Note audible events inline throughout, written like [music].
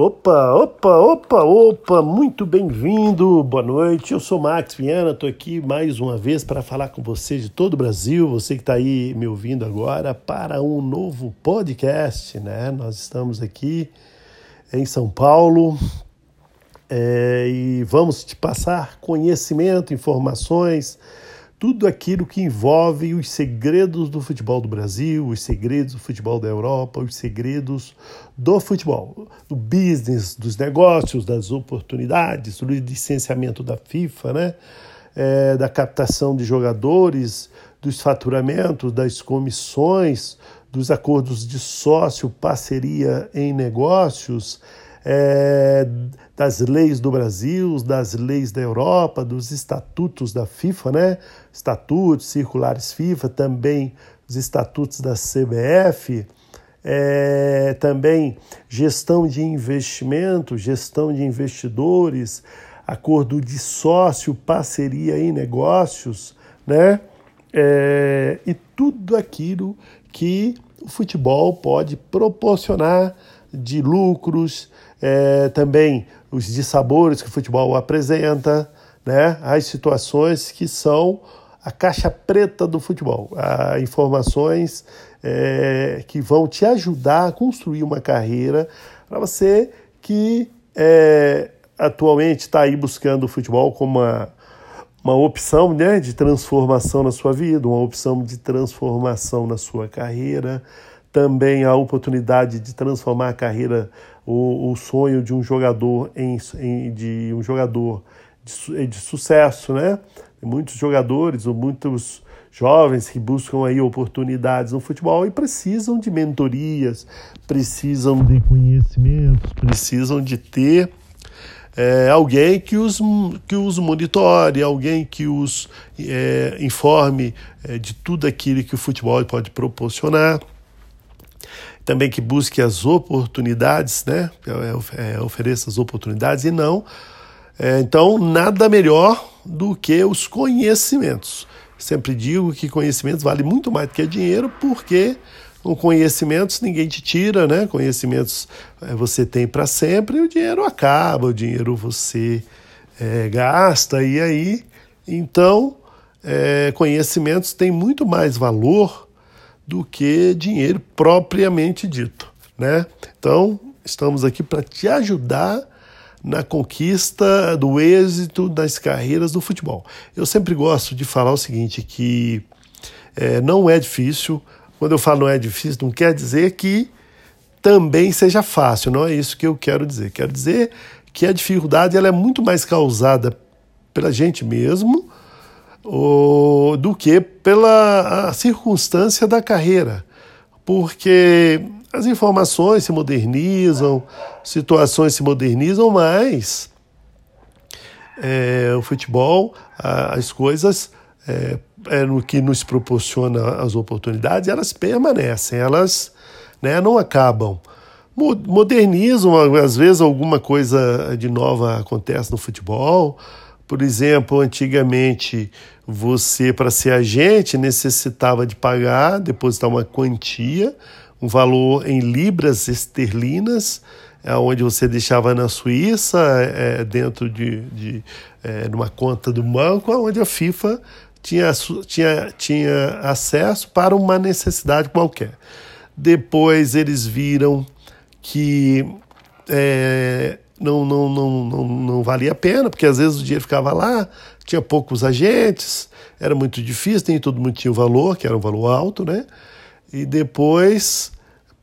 Opa, opa, opa, opa, muito bem-vindo, boa noite. Eu sou Max Viana, estou aqui mais uma vez para falar com você de todo o Brasil, você que está aí me ouvindo agora, para um novo podcast, né? Nós estamos aqui em São Paulo é, e vamos te passar conhecimento, informações tudo aquilo que envolve os segredos do futebol do Brasil, os segredos do futebol da Europa, os segredos do futebol, do business, dos negócios, das oportunidades, do licenciamento da FIFA, né? É, da captação de jogadores, dos faturamentos, das comissões, dos acordos de sócio, parceria em negócios, é, das leis do Brasil, das leis da Europa, dos estatutos da FIFA, né? Estatutos, circulares FIFA, também os estatutos da CBF, é, também gestão de investimento, gestão de investidores, acordo de sócio, parceria em negócios, né? É, e tudo aquilo que o futebol pode proporcionar de lucros, é, também os dissabores que o futebol apresenta, né? as situações que são a caixa preta do futebol, a informações é, que vão te ajudar a construir uma carreira para você que é, atualmente está aí buscando o futebol como uma, uma opção né, de transformação na sua vida, uma opção de transformação na sua carreira, também a oportunidade de transformar a carreira, o, o sonho de um jogador em, em de um jogador de, de, sucesso, né? Muitos jogadores ou muitos jovens que buscam aí oportunidades no futebol e precisam de mentorias, precisam de conhecimentos, precisam de ter é, alguém que os, que os monitore, alguém que os é, informe é, de tudo aquilo que o futebol pode proporcionar também que busque as oportunidades, né? É, é, ofereça as oportunidades e não. É, então, nada melhor do que os conhecimentos. Sempre digo que conhecimentos vale muito mais do que dinheiro, porque com conhecimentos ninguém te tira, né? Conhecimentos é, você tem para sempre e o dinheiro acaba, o dinheiro você é, gasta, e aí, então, é, conhecimentos têm muito mais valor do que dinheiro propriamente dito, né? Então, estamos aqui para te ajudar na conquista do êxito das carreiras do futebol. Eu sempre gosto de falar o seguinte, que é, não é difícil. Quando eu falo não é difícil, não quer dizer que também seja fácil. Não é isso que eu quero dizer. Quero dizer que a dificuldade ela é muito mais causada pela gente mesmo o, do que pela circunstância da carreira, porque as informações se modernizam, situações se modernizam, mas é, o futebol, as coisas é, é, no que nos proporciona as oportunidades, elas permanecem, elas né, não acabam. Modernizam, às vezes alguma coisa de nova acontece no futebol, por exemplo, antigamente você, para ser agente, necessitava de pagar, depositar uma quantia, um valor em libras esterlinas, é, onde você deixava na Suíça, é, dentro de, de é, uma conta do banco, onde a FIFA tinha, tinha, tinha acesso para uma necessidade qualquer. Depois eles viram que é, não, não, não, não, não valia a pena, porque às vezes o dinheiro ficava lá, tinha poucos agentes, era muito difícil, nem todo mundo tinha o valor, que era um valor alto, né? E depois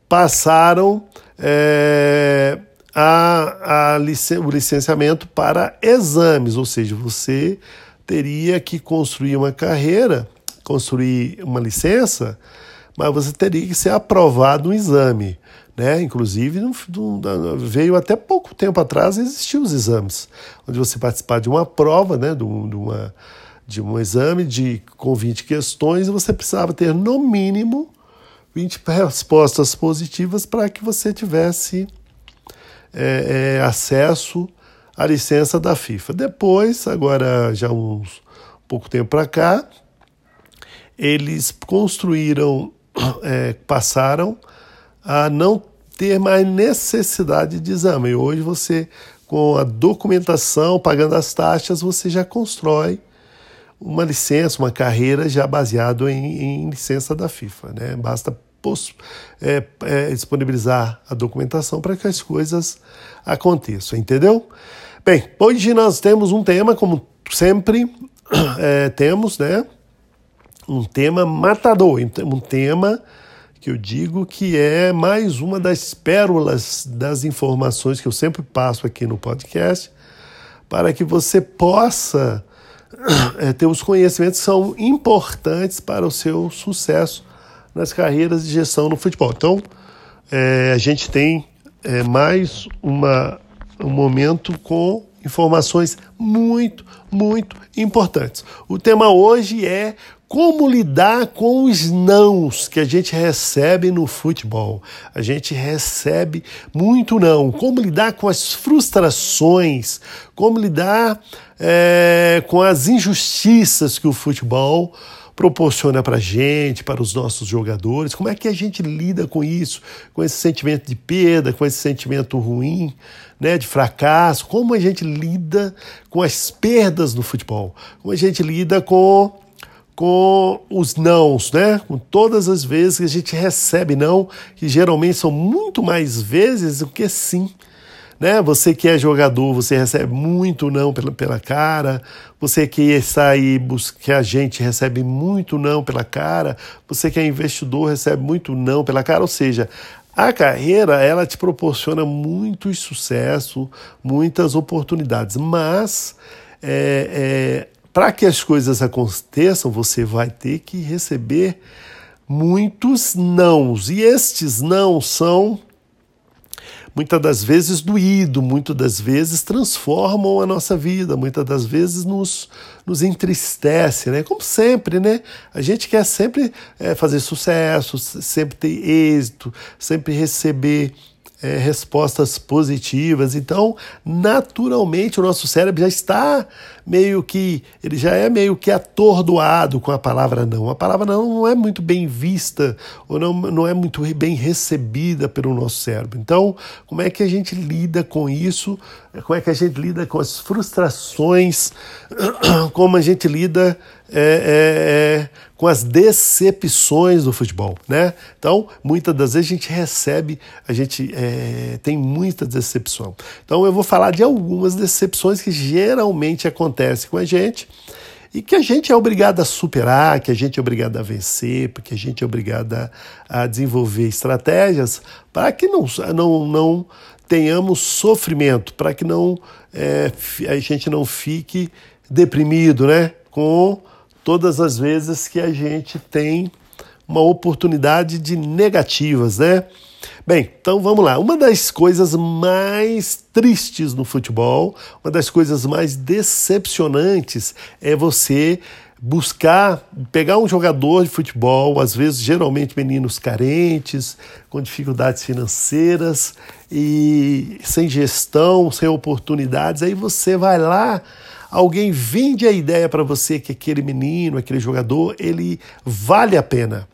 passaram é, a, a licen o licenciamento para exames, ou seja, você teria que construir uma carreira, construir uma licença, mas você teria que ser aprovado no exame. Né? Inclusive, veio até pouco tempo atrás, existiam os exames, onde você participar de uma prova, né? de, uma, de um exame de, com 20 questões, e você precisava ter, no mínimo, 20 respostas positivas para que você tivesse é, é, acesso à licença da FIFA. Depois, agora já uns pouco tempo para cá, eles construíram, [coughs] é, passaram a não ter mais necessidade de exame. Hoje você, com a documentação, pagando as taxas, você já constrói uma licença, uma carreira já baseado em, em licença da FIFA. Né? Basta é, é, disponibilizar a documentação para que as coisas aconteçam, entendeu? Bem, hoje nós temos um tema, como sempre [clears throat] é, temos, né? Um tema matador, um tema que eu digo que é mais uma das pérolas das informações que eu sempre passo aqui no podcast, para que você possa é, [clears throat] ter os conhecimentos que são importantes para o seu sucesso nas carreiras de gestão no futebol. Então, é, a gente tem é, mais uma, um momento com informações muito, muito importantes. O tema hoje é como lidar com os nãos que a gente recebe no futebol. A gente recebe muito não. Como lidar com as frustrações, como lidar é, com as injustiças que o futebol proporciona para a gente, para os nossos jogadores? Como é que a gente lida com isso, com esse sentimento de perda, com esse sentimento ruim, né, de fracasso? Como a gente lida com as perdas no futebol? Como a gente lida com com os nãos, né? Com todas as vezes que a gente recebe não, que geralmente são muito mais vezes do que sim. Né? Você que é jogador, você recebe muito não pela, pela cara. Você que está aí, que a gente recebe muito não pela cara. Você que é investidor recebe muito não pela cara. Ou seja, a carreira ela te proporciona muito sucesso, muitas oportunidades, mas é, é, para que as coisas aconteçam, você vai ter que receber muitos nãos. E estes não são muitas das vezes doído, muitas das vezes transformam a nossa vida, muitas das vezes nos, nos entristece, né? Como sempre, né? A gente quer sempre é, fazer sucesso, sempre ter êxito, sempre receber é, respostas positivas. Então, naturalmente, o nosso cérebro já está meio que, ele já é meio que atordoado com a palavra não. A palavra não não é muito bem vista ou não, não é muito bem recebida pelo nosso cérebro. Então, como é que a gente lida com isso? Como é que a gente lida com as frustrações? [clears throat] Como a gente lida é, é, é, com as decepções do futebol, né? Então, muitas das vezes a gente recebe, a gente é, tem muita decepção. Então, eu vou falar de algumas decepções que geralmente acontecem com a gente e que a gente é obrigado a superar, que a gente é obrigado a vencer, porque a gente é obrigado a, a desenvolver estratégias para que não, não, não tenhamos sofrimento, para que não é, a gente não fique deprimido, né? Com todas as vezes que a gente tem uma oportunidade de negativas, né? Bem, então vamos lá. Uma das coisas mais tristes no futebol, uma das coisas mais decepcionantes é você buscar pegar um jogador de futebol, às vezes geralmente meninos carentes, com dificuldades financeiras e sem gestão, sem oportunidades, aí você vai lá alguém vende a ideia para você que aquele menino, aquele jogador, ele vale a pena.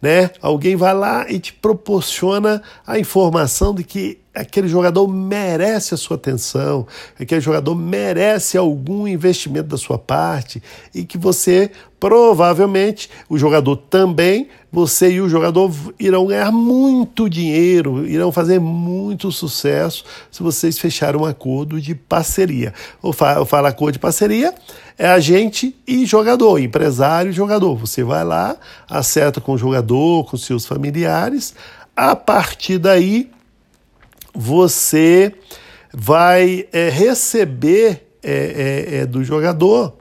Né? Alguém vai lá e te proporciona a informação de que aquele jogador merece a sua atenção, aquele jogador merece algum investimento da sua parte e que você provavelmente, o jogador também, você e o jogador irão ganhar muito dinheiro, irão fazer muito sucesso se vocês fecharem um acordo de parceria. Eu falo acordo de parceria, é agente e jogador, empresário e jogador. Você vai lá, acerta com o jogador, com seus familiares, a partir daí você vai é, receber é, é, é do jogador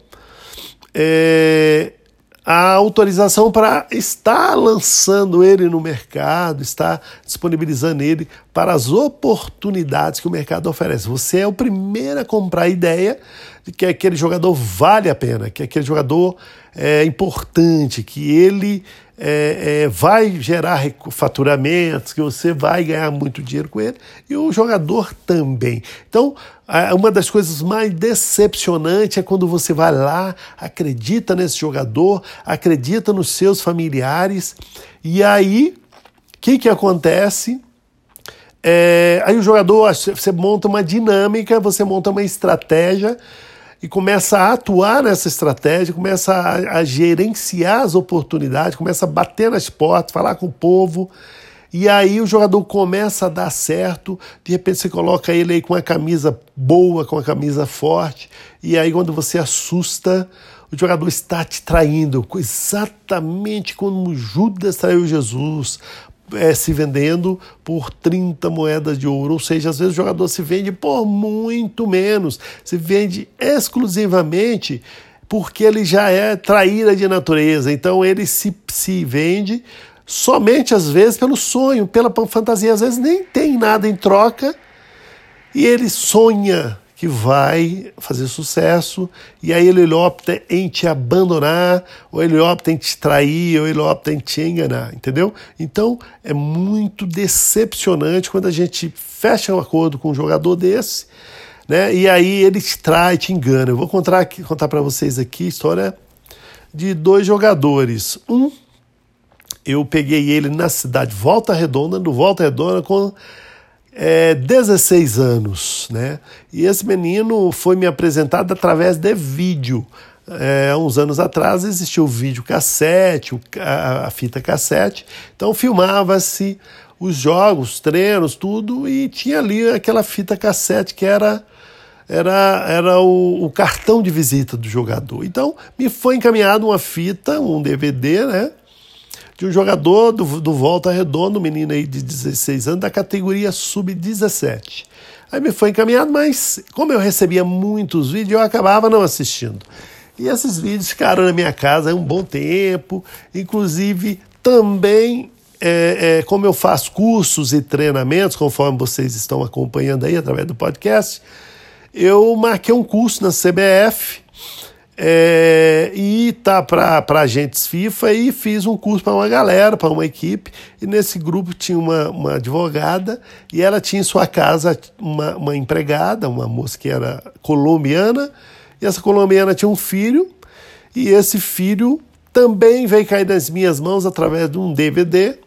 é, a autorização para estar lançando ele no mercado, estar disponibilizando ele para as oportunidades que o mercado oferece. Você é o primeiro a comprar a ideia de que aquele jogador vale a pena, que aquele jogador é importante, que ele é, é, vai gerar faturamentos, que você vai ganhar muito dinheiro com ele, e o jogador também. Então, uma das coisas mais decepcionantes é quando você vai lá, acredita nesse jogador, acredita nos seus familiares, e aí, o que, que acontece? É, aí o jogador, você monta uma dinâmica, você monta uma estratégia e começa a atuar nessa estratégia, começa a, a gerenciar as oportunidades, começa a bater nas portas, falar com o povo. E aí o jogador começa a dar certo, de repente você coloca ele aí com a camisa boa, com a camisa forte, e aí quando você assusta, o jogador está te traindo, exatamente como Judas traiu Jesus, é, se vendendo por 30 moedas de ouro. Ou seja, às vezes o jogador se vende por muito menos, se vende exclusivamente porque ele já é traíra de natureza. Então ele se, se vende somente às vezes pelo sonho, pela fantasia. Às vezes nem tem nada em troca e ele sonha que vai fazer sucesso, e aí ele opta em te abandonar, ou ele opta em te trair, ou ele opta em te enganar, entendeu? Então é muito decepcionante quando a gente fecha um acordo com um jogador desse, né? E aí ele te trai, te engana. Eu vou contar, contar para vocês aqui a história de dois jogadores. Um, eu peguei ele na cidade Volta Redonda, no Volta Redonda, com é, 16 anos, né? E esse menino foi me apresentado através de vídeo. É, uns anos atrás existiu o vídeo cassete, a, a fita cassete, então filmava-se os jogos, treinos, tudo, e tinha ali aquela fita cassete que era era, era o, o, cartão de visita do jogador. Então me foi encaminhado uma fita, um DVD, né? De um jogador do, do Volta Redonda, um menino aí de 16 anos, da categoria sub-17. Aí me foi encaminhado, mas como eu recebia muitos vídeos, eu acabava não assistindo. E esses vídeos ficaram na minha casa um bom tempo, inclusive também é, é, como eu faço cursos e treinamentos, conforme vocês estão acompanhando aí através do podcast, eu marquei um curso na CBF é, e tá para agentes FIFA e fiz um curso para uma galera, para uma equipe. E nesse grupo tinha uma, uma advogada e ela tinha em sua casa uma, uma empregada, uma moça que era colombiana. E essa colombiana tinha um filho e esse filho também veio cair nas minhas mãos através de um DVD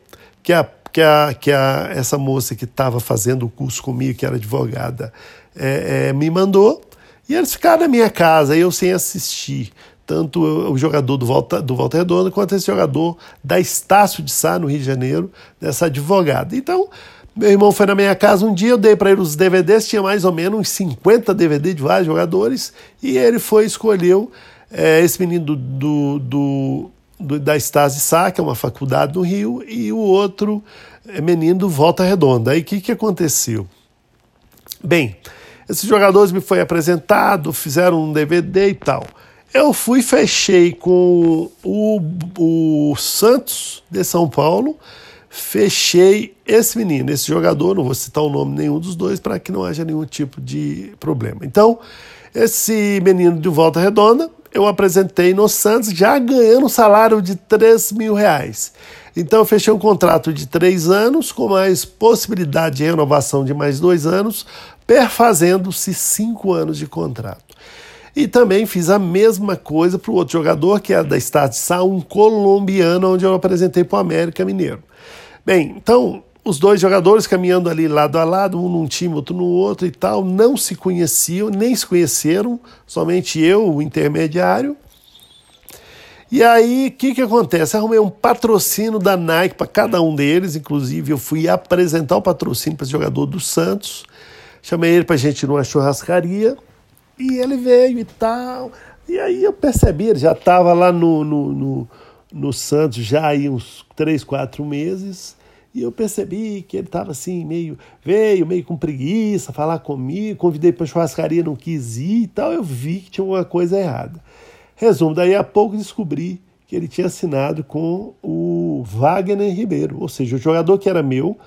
que a que, a, que a, essa moça que estava fazendo o curso comigo, que era advogada, é, é, me mandou. E eles ficaram na minha casa, eu sem assistir. Tanto o jogador do Volta, do Volta Redonda quanto esse jogador da Estácio de Sá, no Rio de Janeiro, dessa advogada. Então, meu irmão foi na minha casa um dia, eu dei para ele os DVDs, tinha mais ou menos uns 50 DVDs de vários jogadores, e ele foi escolheu é, esse menino do, do, do, do da Sá, que é uma faculdade no Rio, e o outro é menino do Volta Redonda. Aí o que, que aconteceu? Bem, esses jogadores me foi apresentado, fizeram um DVD e tal. Eu fui fechei com o, o Santos de São Paulo, fechei esse menino, esse jogador, não vou citar o nome nenhum dos dois para que não haja nenhum tipo de problema. Então, esse menino de volta redonda, eu apresentei no Santos já ganhando um salário de 3 mil reais. Então eu fechei um contrato de três anos, com mais possibilidade de renovação de mais dois anos, perfazendo-se cinco anos de contrato. E também fiz a mesma coisa para o outro jogador, que era da Estado de Sá, um colombiano, onde eu apresentei para o América Mineiro. Bem, então, os dois jogadores caminhando ali lado a lado, um num time, outro no outro e tal, não se conheciam, nem se conheceram, somente eu, o intermediário. E aí, o que, que acontece? Arrumei um patrocínio da Nike para cada um deles, inclusive eu fui apresentar o patrocínio para esse jogador do Santos. Chamei ele para a gente ir numa churrascaria e ele veio e tal. E aí eu percebi, ele já estava lá no, no, no, no, Santos já aí uns três, quatro meses. E eu percebi que ele estava assim, meio. Veio meio com preguiça, falar comigo, convidei para churrascaria, não quis ir e tal. Eu vi que tinha uma coisa errada. Resumo, daí a pouco descobri que ele tinha assinado com o Wagner Ribeiro, ou seja, o jogador que era meu,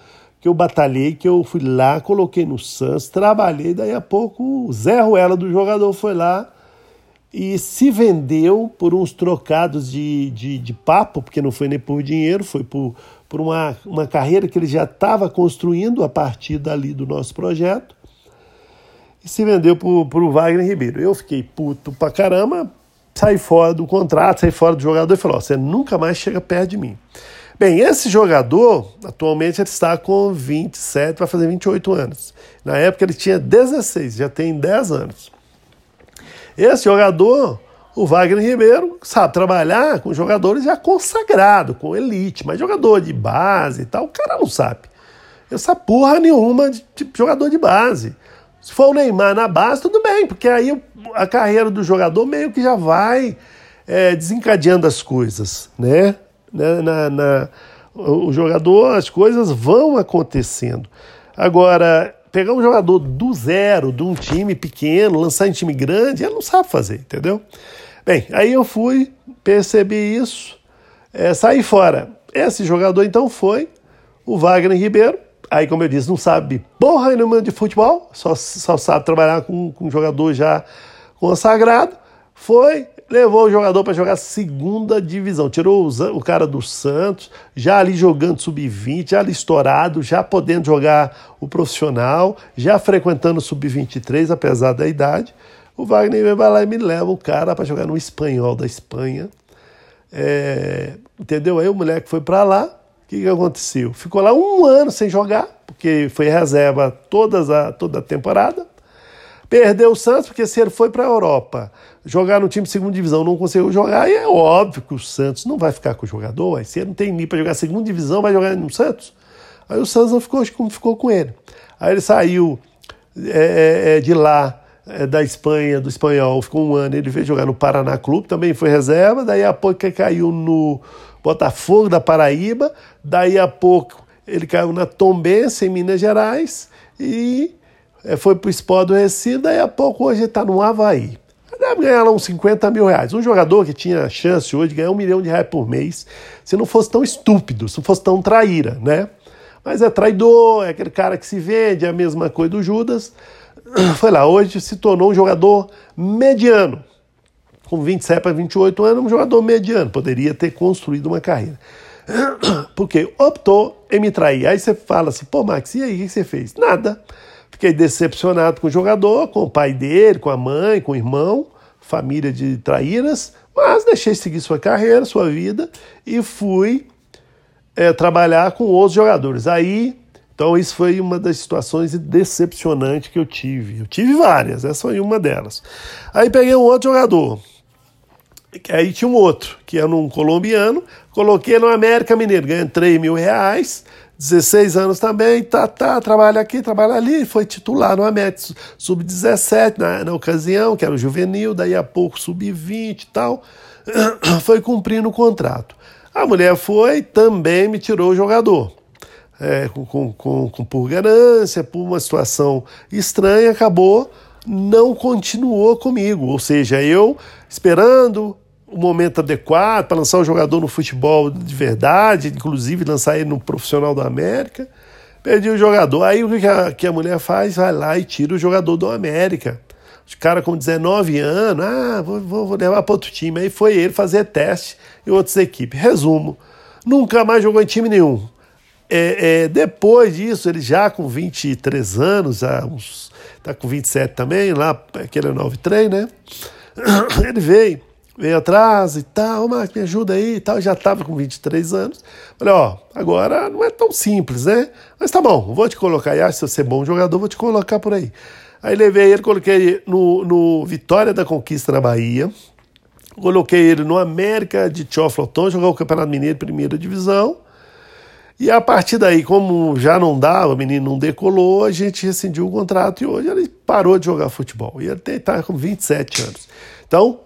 que eu batalhei, que eu fui lá, coloquei no Santos, trabalhei, daí a pouco o Zé Ruela do jogador foi lá e se vendeu por uns trocados de, de, de papo, porque não foi nem por dinheiro, foi por, por uma, uma carreira que ele já estava construindo a partir dali do nosso projeto, e se vendeu para o Wagner Ribeiro. Eu fiquei puto pra caramba, saí fora do contrato, saí fora do jogador e falou: você nunca mais chega perto de mim. Bem, esse jogador, atualmente ele está com 27, vai fazer 28 anos. Na época ele tinha 16, já tem 10 anos. Esse jogador, o Wagner Ribeiro, sabe trabalhar com jogadores já consagrados, com elite, mas jogador de base e tal, o cara não sabe. Essa porra nenhuma de, de jogador de base. Se for o Neymar na base, tudo bem, porque aí a carreira do jogador meio que já vai é, desencadeando as coisas, né? Na, na, na, o jogador, as coisas vão acontecendo. Agora, pegar um jogador do zero, de um time pequeno, lançar em time grande, ele não sabe fazer, entendeu? Bem, aí eu fui, percebi isso, é, saí fora. Esse jogador então foi o Wagner Ribeiro. Aí, como eu disse, não sabe porra nenhuma de futebol, só, só sabe trabalhar com, com um jogador já consagrado. Foi, levou o jogador para jogar segunda divisão. Tirou o, cara do Santos, já ali jogando sub-20, já ali estourado, já podendo jogar o profissional, já frequentando o sub-23, apesar da idade. O Wagner vai lá e me leva o cara para jogar no espanhol da Espanha. É, entendeu? Aí o moleque foi para lá. O que, que aconteceu? Ficou lá um ano sem jogar, porque foi reserva todas a, toda a temporada. Perdeu o Santos, porque se ele foi para a Europa jogar no time de segunda divisão, não conseguiu jogar, e é óbvio que o Santos não vai ficar com o jogador. Aí, se ele não tem nível para jogar segunda divisão, vai jogar no Santos. Aí o Santos não ficou como ficou com ele. Aí ele saiu é, é, é, de lá, é, da Espanha, do espanhol, ficou um ano. Ele veio jogar no Paraná Clube, também foi reserva. Daí a pouco ele caiu no Botafogo da Paraíba. Daí a pouco ele caiu na Tombense, em Minas Gerais. E foi para o Sport do Recife, daí a pouco hoje está no Havaí. Deve ganhar lá uns 50 mil reais. Um jogador que tinha chance hoje de ganhar um milhão de reais por mês, se não fosse tão estúpido, se não fosse tão traíra, né? Mas é traidor, é aquele cara que se vende, é a mesma coisa do Judas. [clears throat] Foi lá, hoje se tornou um jogador mediano. Com 27 para 28 anos, um jogador mediano. Poderia ter construído uma carreira. [clears throat] Porque optou em me trair. Aí você fala assim, pô, Max, e aí, o que você fez? Nada. Fiquei decepcionado com o jogador, com o pai dele, com a mãe, com o irmão, família de traíras, mas deixei seguir sua carreira, sua vida e fui é, trabalhar com outros jogadores. Aí, então, isso foi uma das situações decepcionantes que eu tive. Eu tive várias, essa foi uma delas. Aí peguei um outro jogador. Aí tinha um outro, que era um colombiano, coloquei no América Mineiro, ganhei 3 mil reais, 16 anos também, tá, tá, trabalha aqui, trabalha ali, foi titular no América sub-17 na, na ocasião, que era o juvenil, daí a pouco sub-20 e tal, [clears throat] foi cumprindo o contrato. A mulher foi, também me tirou o jogador. É, com, com, com, com, por ganância, por uma situação estranha, acabou, não continuou comigo. Ou seja, eu esperando o momento adequado para lançar o jogador no futebol de verdade, inclusive lançar ele no profissional da América. Perdi o jogador. Aí o que a, que a mulher faz? Vai lá e tira o jogador do América. Os cara com 19 anos, ah, vou, vou, levar para outro time. Aí foi ele fazer teste em outras equipes. Resumo: nunca mais jogou em time nenhum. É, é, depois disso, ele já com 23 anos, há uns, tá com 27 também, lá, aquele é 93, né? [clears throat] Ele veio veio atrás e tal, mas me ajuda aí e tal, já estava com 23 anos. Falei, ó, agora não é tão simples, né? Mas tá bom, vou te colocar aí, se você é bom jogador, vou te colocar por aí. Aí levei ele, coloquei no, no Vitória da Conquista na Bahia, coloquei ele no América de Tchoflotão, jogou o Campeonato Mineiro primeira divisão, e a partir daí, como já não dava, o menino não decolou, a gente rescindiu o contrato e hoje ele parou de jogar futebol. E ele está com 27 anos. Então,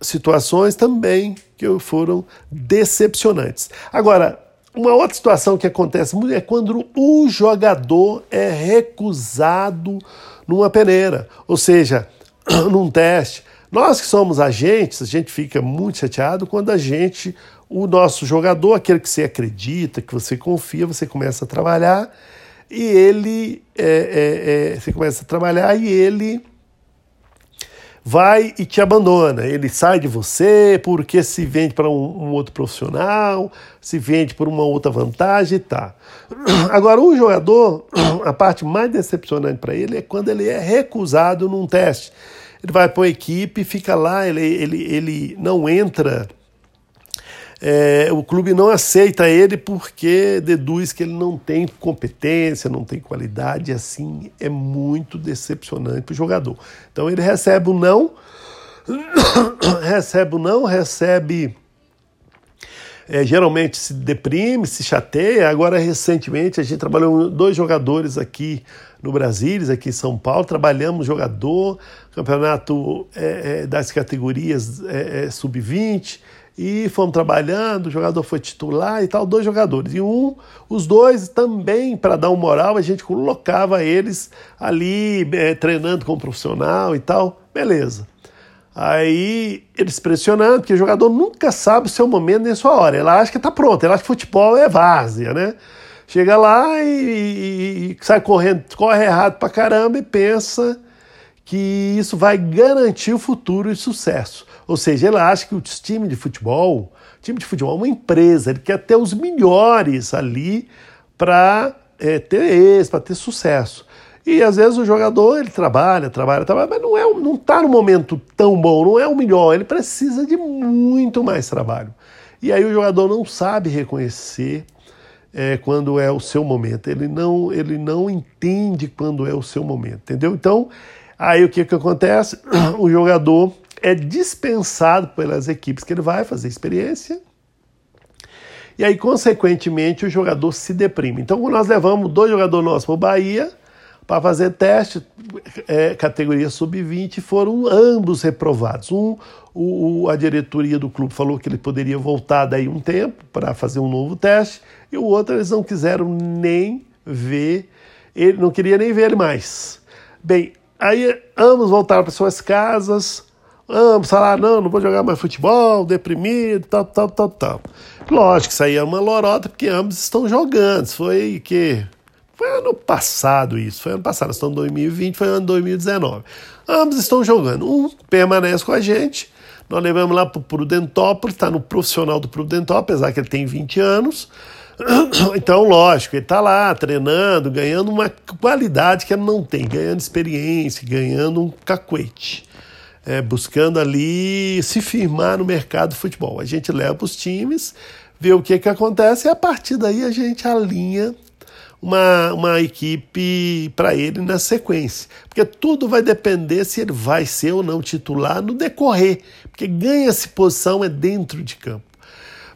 situações também que foram decepcionantes. Agora, uma outra situação que acontece muito é quando o jogador é recusado numa peneira, ou seja, [clears throat] num teste. Nós que somos agentes, a gente fica muito chateado quando a gente, o nosso jogador, aquele que você acredita, que você confia, você começa a trabalhar e ele, é, é, é, você começa a trabalhar e ele vai e te abandona. Ele sai de você porque se vende para um, um, outro profissional, se vende por uma outra vantagem tá. [clears throat] Agora, o jogador, [clears throat] a parte mais decepcionante para ele é quando ele é recusado num teste. Ele vai para uma equipe, fica lá, ele, ele, ele não entra é, o clube não aceita ele porque deduz que ele não tem competência, não tem qualidade, e assim é muito decepcionante para o jogador. Então ele recebe o não, [coughs] recebe o não, recebe. É, geralmente se deprime, se chateia. Agora, recentemente, a gente trabalhou dois jogadores aqui no Brasil, aqui em São Paulo. Trabalhamos jogador, campeonato é, é, das categorias é, é, sub-20 e fomos trabalhando, o jogador foi titular e tal, dois jogadores. E um, os dois também, para dar um moral, a gente colocava eles ali é, treinando com o profissional e tal, beleza. Aí eles pressionando, porque o jogador nunca sabe o seu momento nem a sua hora. Ele acha que está pronto, ele acha que futebol é várzea, né? Chega lá e, e, e sai correndo, corre errado pra caramba e pensa que isso vai garantir o futuro e sucesso. Ou seja, ele acha que o time de futebol, time de futebol é uma empresa, ele quer ter os melhores ali para é, ter êxito, para ter sucesso. E às vezes o jogador ele trabalha, trabalha, trabalha, mas não é, não está no momento tão bom, não é o melhor. Ele precisa de muito mais trabalho. E aí o jogador não sabe reconhecer é, quando é o seu momento. Ele não, ele não entende quando é o seu momento, entendeu? Então Aí o que, que acontece? [clears throat] O jogador é dispensado pelas equipes que ele vai fazer experiência. E aí, consequentemente, o jogador se deprime. Então, nós levamos dois jogadores nossos para o Bahia para fazer teste, é, categoria sub-20, foram ambos reprovados. Um, o, a diretoria do clube falou que ele poderia voltar daí um tempo para fazer um novo teste, e o outro eles não quiseram nem ver, ele não queria nem ver ele mais. Bem, Aí ambos voltaram para suas casas, ambos falaram, não, não vou jogar mais futebol, deprimido, tal, tal, tal, tal. Lógico isso aí é uma lorota, porque ambos estão jogando. Foi que. Foi ano passado isso, foi ano passado, estamos em 2020, foi ano 2019. Ambos estão jogando. Um permanece com a gente, nós levamos lá para o Prudentópolis, está no profissional do Prudentópolis, apesar que ele tem 20 anos. [coughs] Então, lógico, ele está lá treinando, ganhando uma qualidade que ele não tem, ganhando experiência, ganhando um cacuete, é, buscando ali se firmar no mercado de futebol. A gente leva os times, vê o que, que acontece e a partir daí a gente alinha uma, uma equipe para ele na sequência. Porque tudo vai depender se ele vai ser ou não titular no decorrer. Porque ganha-se posição é dentro de campo.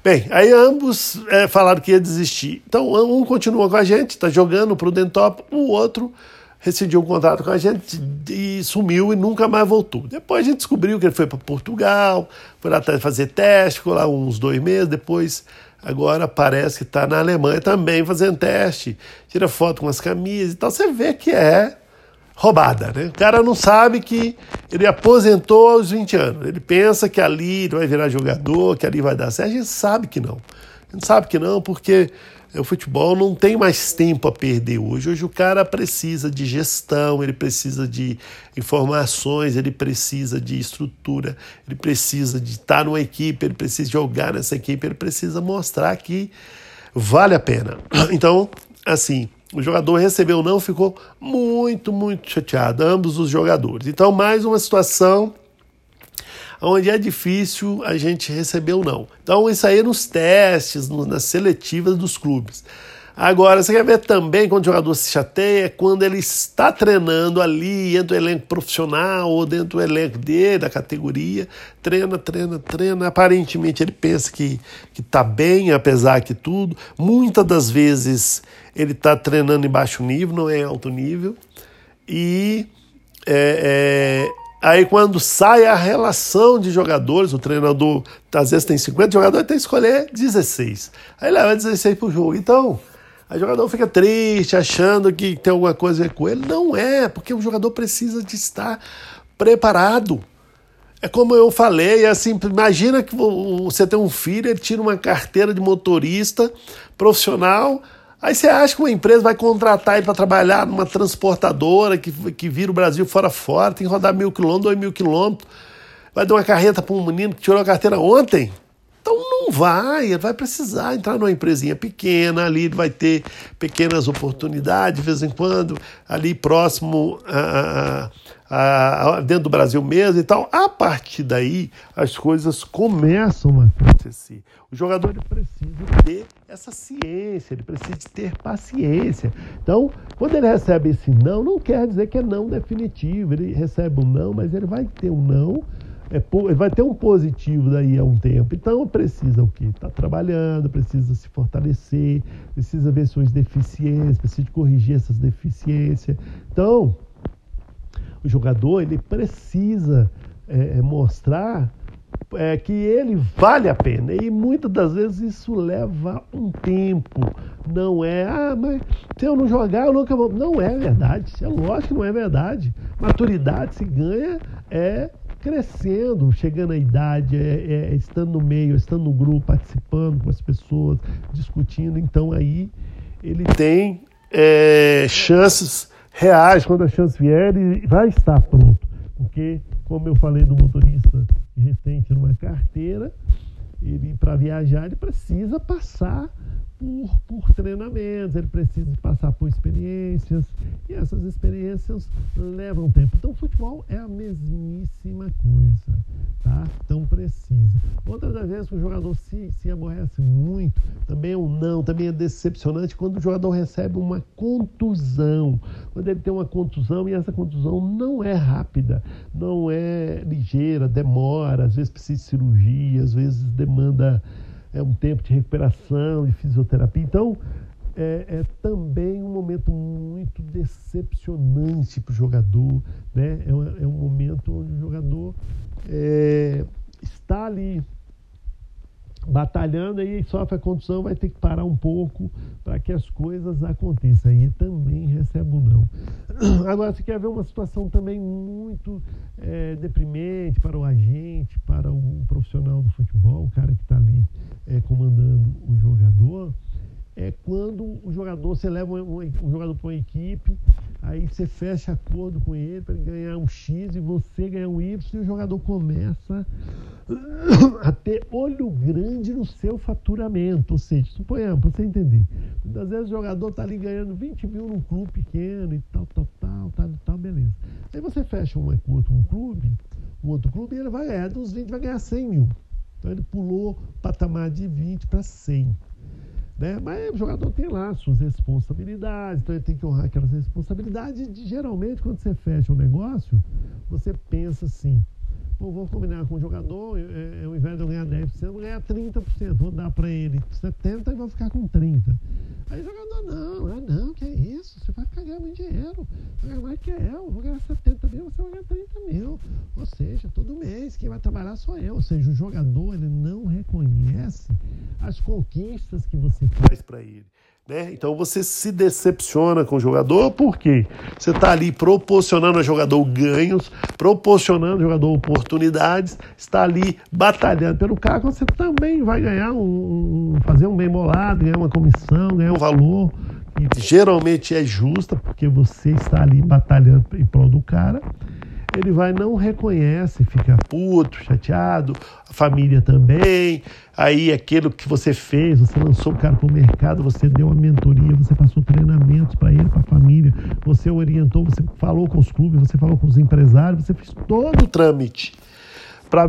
Bem, aí ambos é, falaram que ia desistir. Então, um continua com a gente, está jogando para o Dentop, o outro rescindiu o contrato com a gente e sumiu e nunca mais voltou. Depois a gente descobriu que ele foi para Portugal, foi lá fazer teste, ficou lá uns dois meses, depois agora parece que está na Alemanha também fazendo teste, tira foto com as camisas e tal. Você vê que é roubada, né? O cara não sabe que ele aposentou aos 20 anos. Ele pensa que ali ele vai virar jogador, que ali vai dar certo. A gente sabe que não. A gente sabe que não, porque o futebol não tem mais tempo a perder hoje. Hoje o cara precisa de gestão, ele precisa de informações, ele precisa de estrutura, ele precisa de estar numa equipe, ele precisa jogar nessa equipe, ele precisa mostrar que vale a pena. [clears throat] Então, assim, o jogador recebeu não, ficou muito, muito chateado, ambos os jogadores. Então, mais uma situação onde é difícil a gente receber o não. Então, isso aí é nos testes, nas seletivas dos clubes. Agora, você quer ver também quando o jogador se chateia, é quando ele está treinando ali, dentro do elenco profissional ou dentro do elenco dele, da categoria, treina, treina, treina. Aparentemente ele pensa que está bem, apesar que tudo. Muitas das vezes ele está treinando em baixo nível, não é em alto nível. E é, é, aí quando sai a relação de jogadores, o treinador às vezes tem 50 jogadores, tem que escolher 16. Aí leva 16 para o jogo. Então o jogador fica triste, achando que tem alguma coisa com ele. Não é, porque o jogador precisa de estar preparado. É como eu falei, é assim, imagina que você tem um filho, ele tira uma carteira de motorista profissional, aí você acha que uma empresa vai contratar ele para trabalhar numa transportadora que, que vira o Brasil fora fora, tem que rodar mil quilômetros, dois mil quilômetros, vai dar uma carreta para um menino que tirou a carteira ontem. Então não vai, ele vai precisar entrar numa empresinha pequena, ali vai ter pequenas oportunidades de vez em quando, ali próximo a, a, dentro do Brasil mesmo e tal. A partir daí, as coisas começam a acontecer. O jogador precisa ter essa ciência, ele precisa ter paciência. Então, quando ele recebe esse não, não quer dizer que é não definitivo. Ele recebe um não, mas ele vai ter um não é, vai ter um positivo daí a um tempo. Então precisa o quê? Está trabalhando, precisa se fortalecer, precisa ver suas deficiências, precisa corrigir essas deficiências. Então, o jogador ele precisa é, é, mostrar é, que ele vale a pena. E muitas das vezes isso leva um tempo. Não é, ah, mas se eu não jogar, eu nunca vou. Não é verdade. É lógico que não é verdade. Maturidade se ganha é crescendo, chegando à idade, é, é, estando no meio, estando no grupo, participando com as pessoas, discutindo. Então aí ele tem é, chances reais quando a chance vier e vai estar pronto. Porque, como eu falei do motorista recente numa carteira, ele para viajar ele precisa passar por, por treinamentos, ele precisa passar por experiências, e essas experiências levam tempo. Então, o futebol é a mesmíssima coisa, tá? Então, precisa. Outra das vezes que o jogador se, se aborrece muito, também é um não, também é decepcionante quando o jogador recebe uma contusão. Quando ele tem uma contusão e essa contusão não é rápida, não é ligeira, demora, às vezes precisa de cirurgia, às vezes demanda é um tempo de recuperação, de fisioterapia. Então, é, é também um momento muito decepcionante para o jogador. Né? É, um, é um momento onde o jogador é, está ali batalhando e sofre a condição, vai ter que parar um pouco para que as coisas aconteçam. Aí também recebe não. [clears throat] Agora, você quer ver uma situação também muito é, deprimente para o agente, para o profissional do futebol, o cara que está ali é, comandando o jogador, é quando o jogador, você leva um jogador para uma equipe, aí você fecha acordo com ele para ganhar um X e você ganhar um Y, e o jogador começa [coughs] a ter olho grande no seu faturamento. Ou seja, suponhamos, para você entender, muitas vezes o jogador está ali ganhando 20 mil num clube pequeno e tal, tal, tal, tal, tal, beleza. Aí você fecha um acordo com um clube, um outro clube, e ele vai ganhar dos 20, vai ganhar 100 mil. Então ele pulou patamar de 20 para 100. Né? Mas o jogador tem lá suas responsabilidades, então ele tem que honrar aquelas responsabilidades. E, geralmente, quando você fecha um negócio, você pensa assim: Pô, vou combinar com o jogador, é, é, ao invés de eu ganhar 10%, eu vou ganhar 30%. Vou dar para ele 70% e vou ficar com 30%. Aí o jogador, não, ah, não, que isso? Você vai ganhando muito dinheiro. Vai ganhar mais que eu, vou ganhar 70 mil, você vai ganhar 30 mil. Ou seja, todo mês quem vai trabalhar sou eu. Ou seja, o jogador ele não reconhece as conquistas que você faz para ele. Né? Então você se decepciona com o jogador porque você está ali proporcionando ao jogador ganhos, proporcionando ao jogador oportunidades, está ali batalhando pelo cargo, você também vai ganhar um, fazer um bem bolado, ganhar uma comissão, ganhar um valor que geralmente é justa porque você está ali batalhando em prol do cara ele vai não reconhece, fica puto, chateado, a família também. Aí aquilo que você fez, você lançou o cara para o mercado, você deu uma mentoria, você passou treinamentos para ele, para a família, você orientou, você falou com os clubes, você falou com os empresários, você fez todo o trâmite para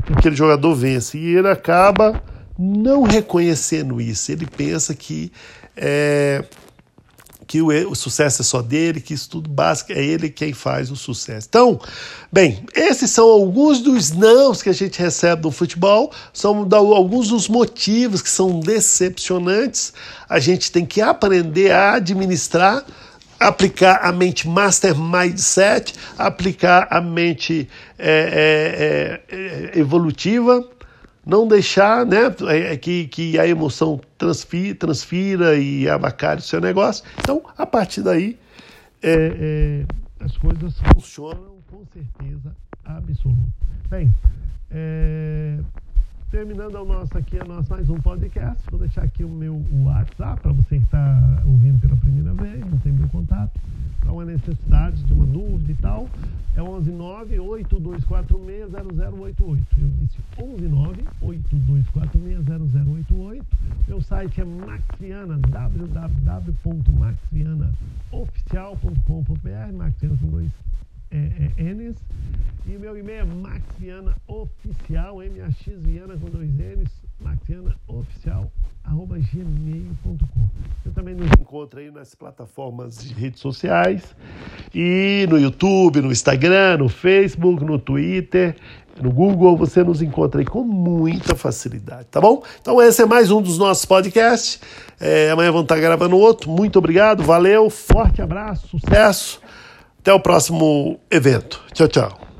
que aquele jogador vença. E ele acaba não reconhecendo isso. Ele pensa que é, que o, o, sucesso é só dele, que isso tudo básico é ele quem faz o sucesso. Então, bem, esses são alguns dos nãos que a gente recebe no futebol, são alguns dos motivos que são decepcionantes. A gente tem que aprender a administrar aplicar a mente master mindset, aplicar a mente é, é, é, evolutiva, não deixar né, é, é que, que a emoção transfira, transfira e abacalhe o seu negócio. Então, a partir daí, é, é, as coisas funcionam com certeza absoluta. Bem, é, terminando o nosso aqui, a nosso mais um podcast. Vou deixar aqui o meu WhatsApp para você que está ouvindo pela primeira vez, não tem meu contato, para uma necessidade de uma dúvida e tal. É 119-8246-0088. Eu disse 119-8246-0088. Meu site é Maxiana, www.maxianaoficial.com.br, Maxiana com dois é, é, N's. E o meu e-mail é maxvianaoficial, M-A-X Viana com dois N's, maxvianaoficial, arroba gmail.com. Você também nos encontra aí nas plataformas de redes sociais e no YouTube, no Instagram, no Facebook, no Twitter, no Google, você nos encontra aí com muita facilidade, tá bom? Então esse é mais um dos nossos podcasts. É, amanhã vamos estar gravando outro. Muito obrigado, valeu, forte abraço, sucesso. Até o próximo evento. Tchau, tchau.